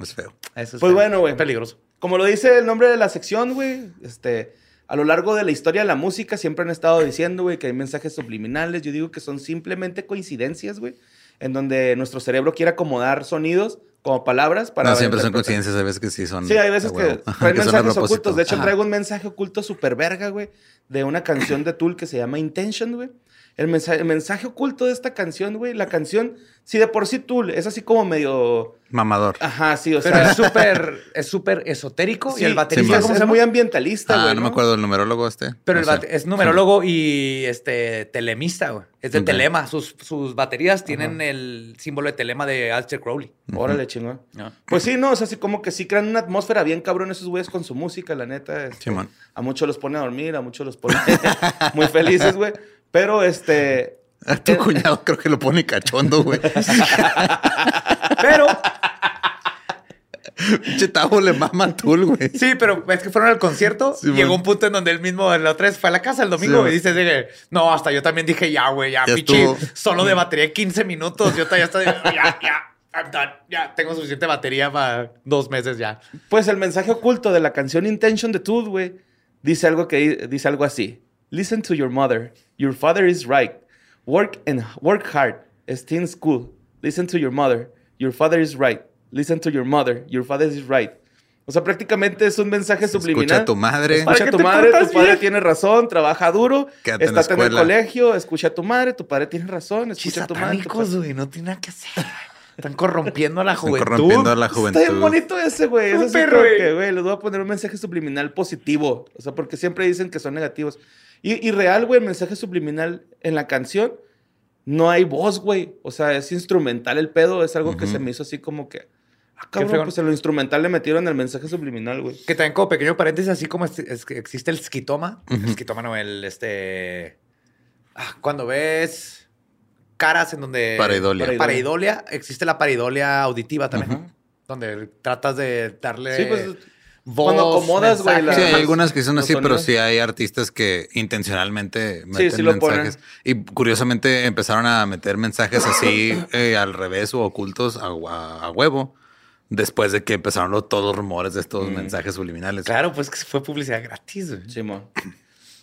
Es feo. Eso es Pues feo. bueno, güey. Peligroso. Como lo dice el nombre de la sección, güey, este, a lo largo de la historia de la música siempre han estado diciendo, güey, que hay mensajes subliminales. Yo digo que son simplemente coincidencias, güey, en donde nuestro cerebro quiere acomodar sonidos como palabras para. no, siempre son coincidencias. Hay veces que sí son. Sí, hay veces que traen Que mensajes ocultos. De hecho, Ajá. traigo un mensaje oculto super verga, güey, de una canción de Tool que se llama Intention, güey. El mensaje, el mensaje oculto de esta canción, güey, la canción, si de por sí Tool es así como medio. Mamador. Ajá, sí, o Pero sea. es súper es súper esotérico sí, y el baterista, Sí, es, muy ambientalista, Ah, güey. no me acuerdo del numerólogo este. Pero No el sé. es numerólogo y este telemista, güey. Es de Ok. telema. Sus, sus baterías tienen el símbolo de telema de Aleister Crowley. Órale, chingón. No. Pues sí, no, o sea, así como que sí crean una atmósfera bien cabrón esos güeyes con su música, la neta. este, a muchos los pone a dormir, a muchos los pone muy felices, güey. Pero este. A tu cuñado creo que lo pone cachondo, güey. Pero, Pinche Tavo le mama a Tool, güey. sí, pero es que fueron al concierto. Sí, y llegó man. un punto en donde él mismo, la otra vez fue a la casa el domingo Sí, y dice, dije, no, hasta yo también dije, ya, güey, ya, Ya pichi, solo de batería 15 minutos. Yo ya estoy, ya, ya, I'm done. Ya, tengo suficiente batería para dos meses ya. Pues el mensaje oculto de la canción Intention de Tool, güey, dice algo que dice algo así. Listen to your mother. Your father is right. Work and work hard. Stay in school. Listen to your mother. Your father is right. Listen to your mother. Your father is right. O sea, prácticamente es un mensaje subliminal. Escucha a tu madre. Escucha ¿Para a tu madre, tu padre bien? tiene razón, trabaja duro, Quédate en estate en, el colegio, escucha a tu madre, tu padre tiene razón, escucha a tu madre. güey, no tiene nada que hacer. Están corrompiendo a la Están juventud. corrompiendo a la Está bien juventud. bonito ese, güey. Es güey. que, güey, les voy a poner un mensaje subliminal positivo. O sea, porque siempre dicen que son negativos. Y, y real, güey, el mensaje subliminal en la canción no hay voz, güey. O sea, es instrumental el pedo. Es algo que se me hizo así como que. Ah, cabrón, pues en lo instrumental le metieron el mensaje subliminal, güey. Que también como pequeño paréntesis, así como es- es que existe el esquitoma. El esquitoma no, el este... ah, cuando ves caras en donde... Pareidolia. Pareidolia. Pareidolia, existe la pareidolia auditiva también. Donde tratas de darle Sí, pues, voz, cuando acomodas, güey. Sí, hay Las- algunas que son así, pero sí hay artistas que intencionalmente meten sí mensajes. Y curiosamente empezaron a meter mensajes así eh, al revés o ocultos a, a- a huevo. Después de que empezaron los- todos los rumores de estos mensajes subliminales. Claro, pues que fue publicidad gratis. güey. Simón.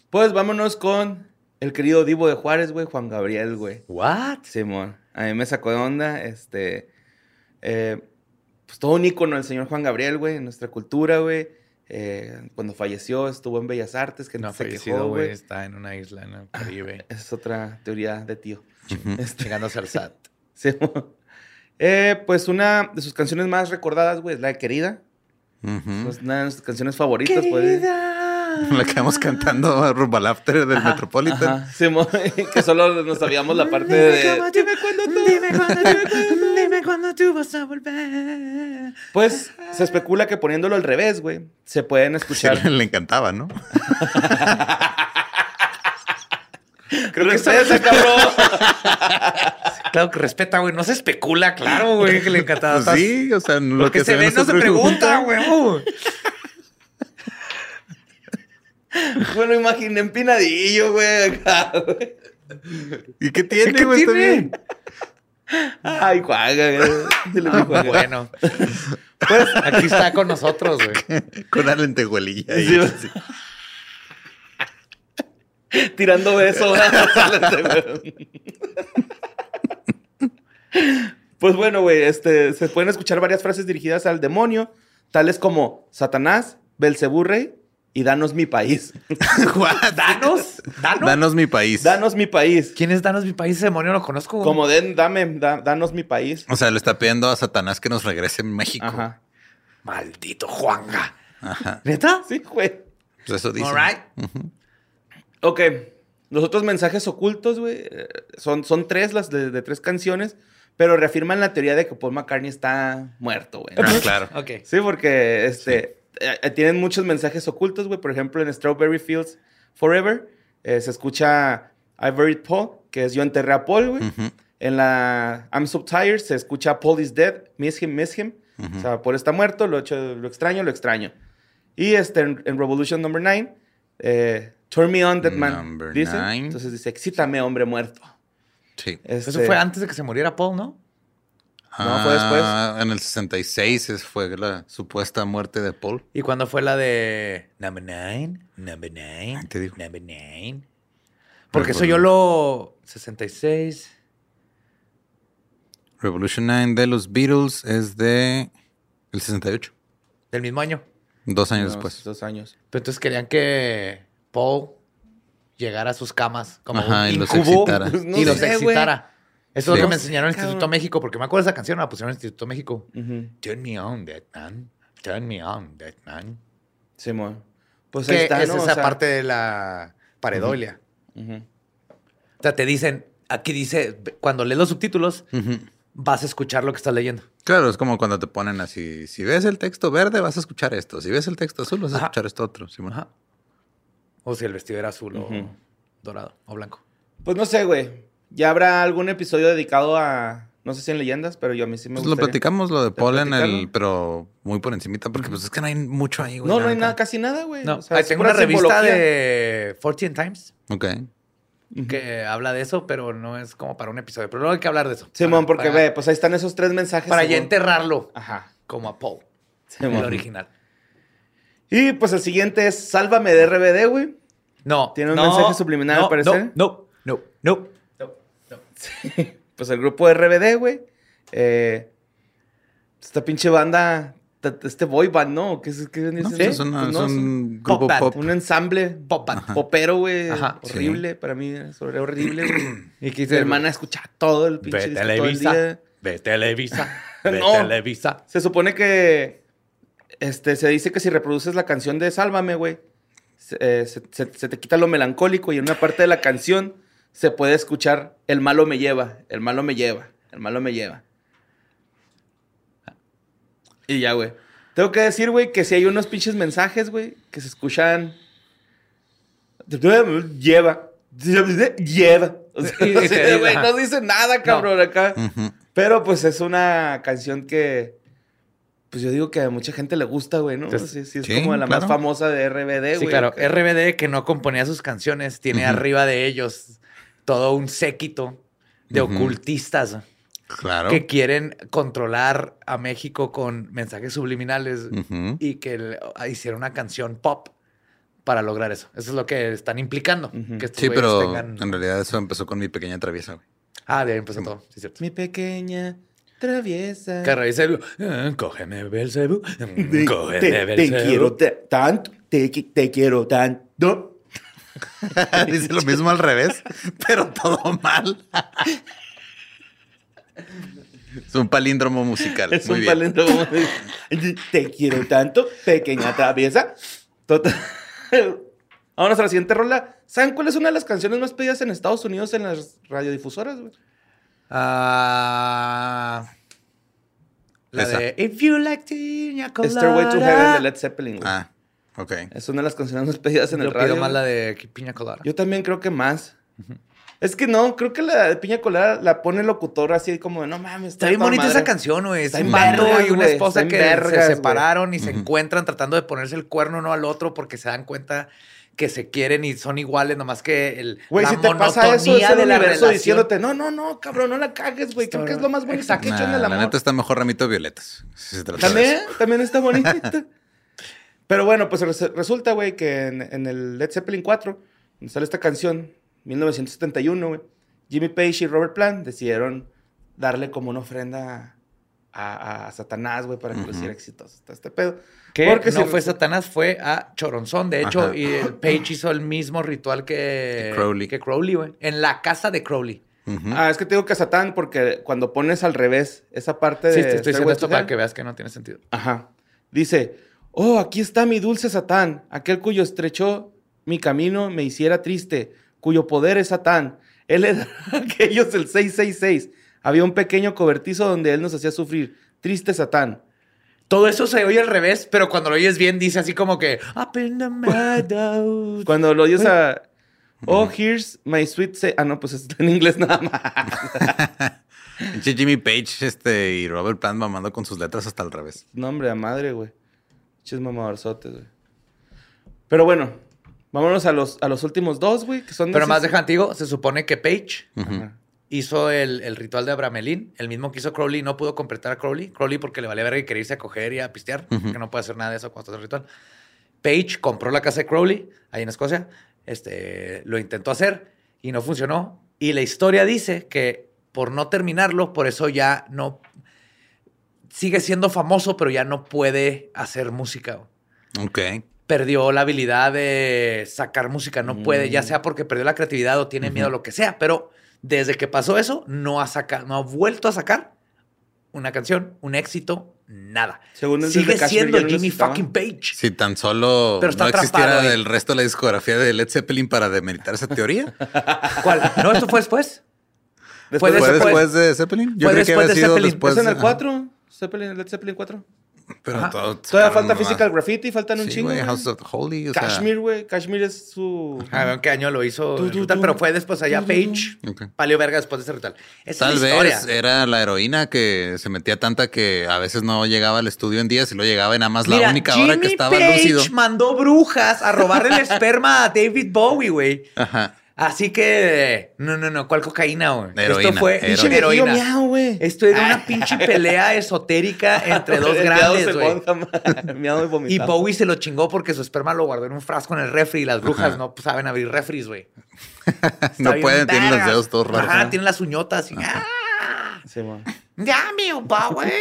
Pues vámonos con el querido Divo de Juárez, güey, Juan Gabriel, güey. What? Simón. A mí me sacó de onda, este... eh, pues todo un ícono el señor Juan Gabriel, güey, en nuestra cultura, güey. Eh, cuando falleció estuvo en Bellas Artes, que No se fallecido, quejó, güey. Está en una isla en el Caribe. Esa es otra teoría de tío. Este, Llegándose al SAT. Simón. Eh, pues una de sus canciones más recordadas, güey, es la de Querida. Es una de sus canciones favoritas, pues. La quedamos cantando a Rumba al After del Metropolitan. Ajá, Simón, que solo nos sabíamos la parte de... Dime cuándo tú, dime cuándo tú, dime cuándo tú vas a volver. Pues se especula que poniéndolo al revés, güey, se pueden Sí, escuchar. le encantaba, ¿no? Creo que ese cabrón. Claro que respeta, güey. No se especula, claro, güey, que le encantaba. Pues sí, o sea, lo Lo que se ve no se pregunta, güey. Bueno, imaginé empinadillo, güey. acá, güey. ¿Y qué tiene, ¿Qué güey? Está tiene? bien. Ay, Juaga, güey. Juaga. Bueno, pues aquí está con nosotros, güey. Con la lentejuelilla. ahí, Sí, así. Tirando besos. pues bueno, güey, este, se pueden escuchar varias frases dirigidas al demonio, tales como Satanás, Belcebú Rey y Danos mi país. ¿Danos? ¿Danos? Danos mi país. Danos mi país. ¿Quién es Danos mi país? Ese demonio no lo conozco. güey. Como den, dame, da- danos mi país. O sea, le está pidiendo a Satanás que nos regrese en México. Ajá. Maldito Juanga. Ajá. ¿Neta? Sí, güey. Pues eso dice. All right. Ok. Los otros mensajes ocultos, güey, eh, son, son tres, las de, de tres canciones, pero reafirman la teoría de que Paul McCartney está muerto, güey. Ah, claro. Ok. Sí, porque este, eh, tienen muchos mensajes ocultos, güey. Por ejemplo, en Strawberry Fields Forever eh, se escucha I buried Paul, que es yo enterré a Paul, güey. En la I'm so tired se escucha Paul is dead, miss him, miss him. O sea, Paul está muerto, lo, echo- lo extraño, lo extraño. Y este, en, en Revolution Number 9, eh, Turn me on, Dead Man. Number dice. nine. Entonces dice, excítame, hombre muerto. Sí. Este, Eso fue antes de que se muriera Paul, ¿no? No, fue después. Ah, En el 66 es- fue la supuesta muerte de Paul. ¿Y cuándo fue la de Number Nine? Number Nine. Ahí te digo. Number Nine. Porque eso yo lo... 66. Revolution 9 de los Beatles es de el 68. Del mismo año. Dos años unos después. Dos años. Pero entonces querían que Paul llegara a sus camas como Ajá, un y los excitara. Pues no y los sé, excitara. Eso es Sí. lo que me enseñaron en el. Instituto México, porque me acuerdo de esa canción, la pusieron en el Instituto México. Turn me on, dead man. Turn me on, dead man. Simón. Pues ahí está, es ¿no? O esa sea, parte de la paredolia. O sea, te dicen, aquí dice, cuando lees los subtítulos, vas a escuchar lo que estás leyendo. Claro, es como cuando te ponen así, si ves el texto verde vas a escuchar esto, si ves el texto azul vas a Ajá. escuchar esto otro. Simón. Ajá. O si el vestido era azul o dorado o blanco. Pues no sé, güey. Ya habrá algún episodio dedicado a, no sé si en leyendas, pero yo a mí sí me Pues lo platicamos lo de Paul en el, pero muy por encimita, porque pues es que no hay mucho ahí, güey. No, no hay nada, casi nada, güey. No, O sea, tengo una revista de Fortune Times Ok. que habla de eso, pero no es como para un episodio. Pero no hay que hablar de eso. Simón, Para- porque para- ve, pues ahí están esos tres mensajes. Para ya enterrarlo Ajá. como a Paul, Simón. el original. Y pues el siguiente es Sálvame de RBD, güey. No. ¿Tiene un no, mensaje subliminal, no, al parecer? No, no, no, no. Pues el grupo RBD, güey. Eh, esta pinche banda, este boy band, ¿no? ¿Qué es, qué viene No, siendo? es, una- Pues es un grupo pop. Un ensamble Pop popero, güey. Sí. Horrible. Para mí es horrible, güey. Y que Mi hermana escucha todo el pinche ve disco todo el Televisa, día. ve Televisa, No. Televisa. Se supone que este, se dice que si reproduces la canción de Sálvame, güey, se, eh, se- se- se te quita lo melancólico y en una parte de la canción se puede escuchar El malo me lleva, el malo me lleva, el malo me lleva. Y ya, güey. Tengo que decir, güey, que si hay unos pinches mensajes, güey, que se escuchan... Lleva. Lleva. O sea, Y- no dice nada, cabrón, acá. Pero pues es una canción que, pues yo digo que a mucha gente le gusta, güey, ¿no? Entonces, Sí, sí, es sí, como la más famosa de RBD, güey. Sí, claro. RBD, que no componía sus canciones, tiene arriba de ellos todo un séquito de ocultistas Claro. que quieren controlar a México con mensajes subliminales y que le- hicieron una canción pop para lograr eso. Eso es lo que están implicando. Que estos Sí, pero tengan- en realidad eso empezó con mi pequeña traviesa, güey. Ah, de ahí empezó todo. Sí, cierto. Mi pequeña traviesa. Que Belcebú, ah, Cógeme, Belcebú. Te, Cógeme, te- te Belcebú. quiero ta- tanto, te, te quiero tanto. Dice lo mismo al revés, pero todo mal. es un palíndromo musical. Es Muy un bien. palíndromo. Te quiero tanto, pequeña traviesa. Total. Vámonos a la siguiente rola. ¿Saben cuál es una de las canciones más pedidas en Estados Unidos en las radiodifusoras, güey? Ah, la Esa. de If You Like Tina Colada. Stairway to Heaven de Led Zeppelin, güey. Ah, ok. Es una de las canciones más pedidas en Yo el radio. pido más la de Piña Colada. Yo también creo que más. Es que no, creo que la de Piña Colada la pone el locutor así como de, no mames. Está bien toda bonita madre". esa canción, güey. Es Está un vato y una esposa Está que vergas, se separaron y se Ujú. encuentran tratando de ponerse el cuerno uno al otro porque se dan cuenta que se quieren y son iguales, nomás que el, Güey, la si te pasa eso, es el de la universo relación. diciéndote, no, no, no, cabrón, no la cagues, güey. Creo que es lo más bonito Exacto. que he hecho en el la amor. neta está mejor ramito de violetas. si se trata de También, eso. también está bonita. Pero bueno, pues res- resulta, güey, que en, en el Led Zeppelin 4 donde sale esta canción, 1971, güey, Jimmy Page y Robert Plant decidieron darle como una ofrenda a, a Satanás, güey, para que lo hiciera exitoso. Está este pedo. Que Porque no si- fue Satanás, fue a Choronzón. De hecho, Ajá. y el Page hizo el mismo ritual que Crowley. que Crowley, güey. En la casa de Crowley. Ujú. Ah, es que te digo que Satán, porque cuando pones al revés esa parte de. Sí, te estoy diciendo esto to para que veas que no tiene sentido. Ajá. Dice: Oh, aquí está mi dulce Satán, aquel cuyo estrechó mi camino me hiciera triste, cuyo poder es Satán. Él le da a aquellos el 666. Había un pequeño cobertizo donde él nos hacía sufrir. Triste Satán. Todo eso se oye al revés, pero cuando lo oyes bien dice así como que Up in the meadows. Cuando lo oyes a. Oh, here's my sweet. sa-" Ah, no, pues está en inglés nada más. Jimmy Page este, y Robert Plant mamando con sus letras hasta al revés. Nombre a madre, güey. Ches mamadorzotes, güey. Pero bueno, vámonos a los, a los últimos dos, güey, que son Pero más esos- de antiguo, se supone que Page hizo el, el ritual de Abramelín, el mismo que hizo Crowley, no pudo completar a Crowley. Crowley porque le valía verga y quería irse a coger y a pistear, que no puede hacer nada de eso cuando está el ritual. Page compró la casa de Crowley, ahí en Escocia, este, lo intentó hacer y no funcionó. Y la historia dice que por no terminarlo, por eso ya no... Sigue siendo famoso, pero ya no puede hacer música. Ok. perdió la habilidad de sacar música, no puede, ya sea porque perdió la creatividad o tiene miedo, lo que sea, pero desde que pasó eso, no ha sacado, no ha vuelto a sacar una canción, un éxito, nada. Según el Sigue siendo no Jimmy fucking Page. Si tan solo Pero está no existiera ahí. el resto de la discografía de Led Zeppelin para demeritar esa teoría. ¿Cuál? ¿No? ¿Esto fue después? Después Fue de ¿Fue después- después de Zeppelin? fue creí que después había de sido Zeppelin. después ¿Es en el ajá. 4? Zeppelin, Led Zeppelin 4. Pero todo- Todavía falta. Physical Graffiti, faltan un Sí, chingo. House of the Holy. O Kashmir, güey. Kashmir es su. A ver en qué año lo hizo, Tú, el tú, ritual, tú. pero fue después allá Page. Ok. Palió verga después de ese ritual. Esa Tal es la vez era la heroína que se metía tanta que a veces no llegaba al estudio en días y lo llegaba y nada más la única Jimmy hora que estaba Page lúcido. mandó brujas a robarle el esperma a David Bowie, güey. Ajá. Así que, no, no, no, ¿cuál cocaína, güey? Heroína, Esto fue heroína. Heroína. miau, güey. Esto era una pinche pelea esotérica entre dos grandes, güey. y. Bowie se lo chingó porque su esperma lo guardó en un frasco en el refri y las brujas no saben abrir refris, güey. No pueden, tienen los dedos todos raros. Ajá, tienen las uñotas y... ¡ah! Sí, man. ¡Ya, mi Bowie!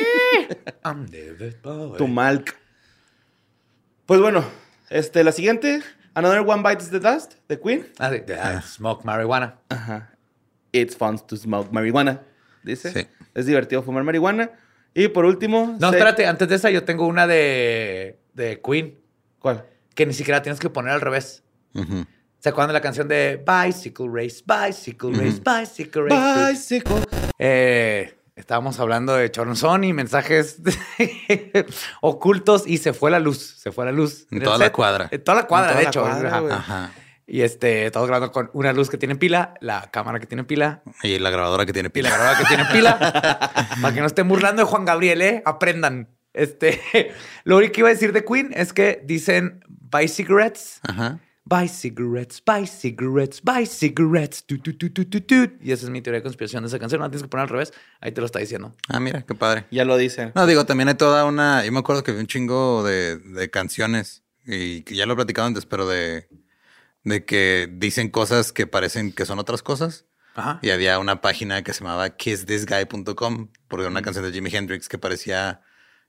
I'm David Bowie. Tu Malk. Pues bueno, este, la siguiente. Another One Bites the Dust, de Queen. Ah, sí, ah, Smoke marihuana. Ajá. It's fun to smoke marijuana. Dice. Sí. Es divertido fumar marihuana. Y por último. No, se- espérate, antes de esa yo tengo una de, de Queen ¿Cuál? que ni siquiera tienes que poner al revés. ¿Se acuerdan de la canción de Bicycle Race, Bicycle Race, Bicycle Race? Bicycle. Eh, estábamos hablando de Choronzón y mensajes ocultos y se fue la luz. Se fue la luz. En toda la cuadra. En toda la cuadra, de la hecho. cuadra, Ajá. Y este, estamos grabando con una luz que tiene pila, la cámara que tiene pila Y la grabadora que tiene y pila. la grabadora que tiene pila. para que no estén burlando de Juan Gabriel, ¿eh? Aprendan. Este, lo único que iba a decir de Queen es que dicen buy cigarettes. Ajá. Buy cigarettes, buy cigarettes, buy cigarettes. Tu, tu, tu, tu, tu, tu. Y esa es mi teoría de conspiración de esa canción. No tienes que poner al revés. Ahí te lo está diciendo. Ah, mira, qué padre. Ya lo dicen. No, digo, también hay toda una. Yo me acuerdo que vi un chingo de, de canciones y que ya lo he platicado antes, pero de, de que dicen cosas que parecen que son otras cosas. Ajá. Y había una página que se llamaba kissthisguy.com, porque era una canción de Jimi Hendrix que parecía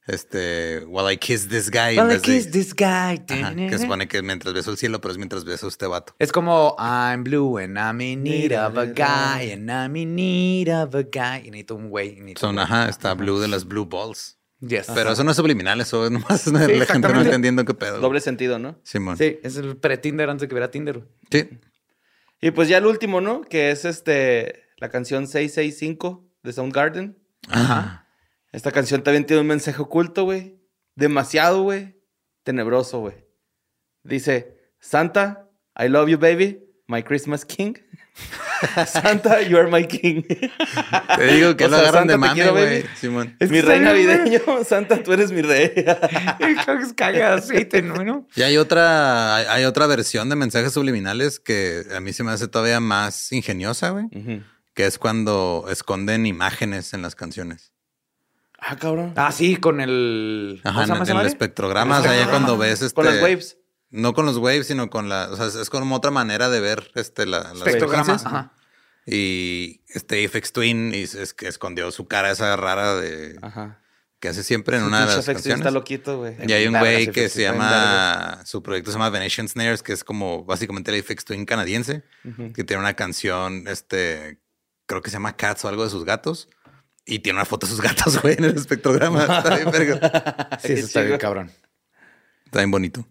este, While I Kiss This Guy. Well, I vez de- kiss this guy. Ajá, que supone que mientras beso el cielo, pero es mientras beso a este vato. Es como I'm blue and I'm in need of a guy and I'm in need of a guy. Y necesito un güey. Son, ajá, está Blue de las Blue Balls. Yes. Pero eso no es subliminal, eso es nomás la gente no entendiendo qué pedo. Doble sentido, ¿no? Simón. Sí, es el pre-Tinder antes de que hubiera Tinder. Sí. Y pues ya el último, ¿no? Que es este. La canción 665 de Soundgarden. Ajá. Esta canción también tiene un mensaje oculto, güey. Demasiado, güey. Tenebroso, güey. Dice: Santa, I love you, baby. My Christmas King. Santa, you are my king. Te digo que O lo sea, agarran de Santa, mame, güey. Simón. mi rey navideño. Santa, tú eres mi rey. Creo que es caga aceite, ¿no? Y hay otra, hay, hay otra versión de mensajes subliminales que a mí se me hace todavía más ingeniosa, güey. Que es cuando esconden imágenes en las canciones. Ah, cabrón. Ah, sí, con el. ¿cómo Ajá, se llama en, el espectrograma, o sea, ya cuando ves este. Con las waves. No con los waves, sino con la. O sea, es- como otra manera de ver este, la, las Espectrograma. Ajá. Y este FX Twin y es que escondió su cara esa rara de Ajá. que hace siempre en Sí, una de las FX Twin canciones. Está loquito, güey. Y hay un güey que se llama, su proyecto se llama Venetian Snares, que es como básicamente el FX Twin canadiense, que tiene una canción, este, creo que se llama Cats o algo de sus gatos. Y tiene una foto de sus gatos, güey, en el espectrograma. Está bien, verga. Sí, eso está bien cabrón. Está bien bonito.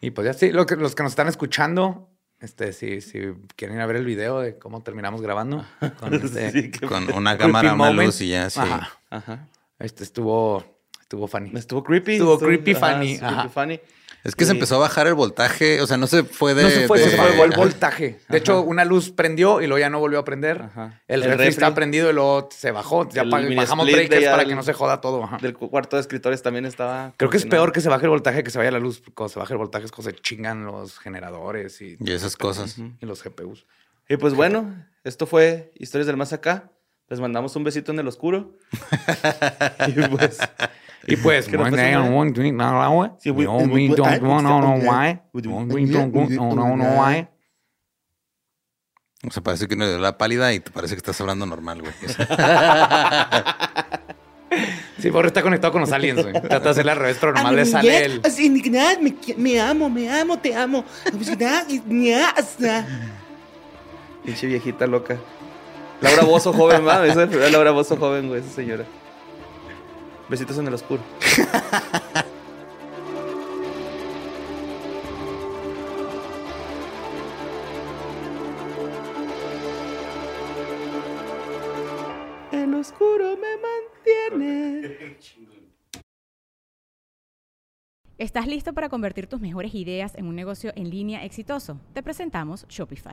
Y pues ya sí, lo que, los que nos están escuchando, este, si, si quieren ir a ver el video de cómo terminamos grabando con este, Sí, qué- Con una cámara, una luz y ya, sí. Ajá. Ajá. Este estuvo, estuvo funny. Estuvo creepy. Estuvo creepy ajá, funny, ajá. creepy funny. Es que se empezó a bajar el voltaje, o sea, no se fue de... no se fue, de- se fue el voltaje. De hecho, una luz prendió y luego ya no volvió a prender. Ajá. El, El refri, refri. está prendido y luego se bajó. Ya bajamos breakers para el- que no se joda todo. ajá. Del cu- cuarto de escritores también estaba. Creo que es peor que se baje el voltaje que se vaya la luz. Cuando se baje el voltaje es cuando se chingan los generadores y, Y esas cosas. y los GPUs. Y pues bueno, esto fue Historias del Más Acá. Les mandamos un besito en el oscuro. y pues. Y pues, no day nada. I want to eat what? Sí, we- don't we- don't I- wanna know why. Don't we- don't know we- know know why. O sea, parece que no le dio la pálida y te parece que estás hablando normal, güey. Sí, Borre está conectado con los aliens, güey. Trata de hacerle al revés, pero nomás le sale. Así, me, me amo, me amo, te amo. Pinche viejita loca. Laura Bozo joven, va. Esa es Laura Bozo joven, güey, esa señora. Besitos en el oscuro. El oscuro me mantiene. ¿Estás listo para convertir tus mejores ideas en un negocio en línea exitoso? Te presentamos Shopify.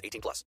18 plus.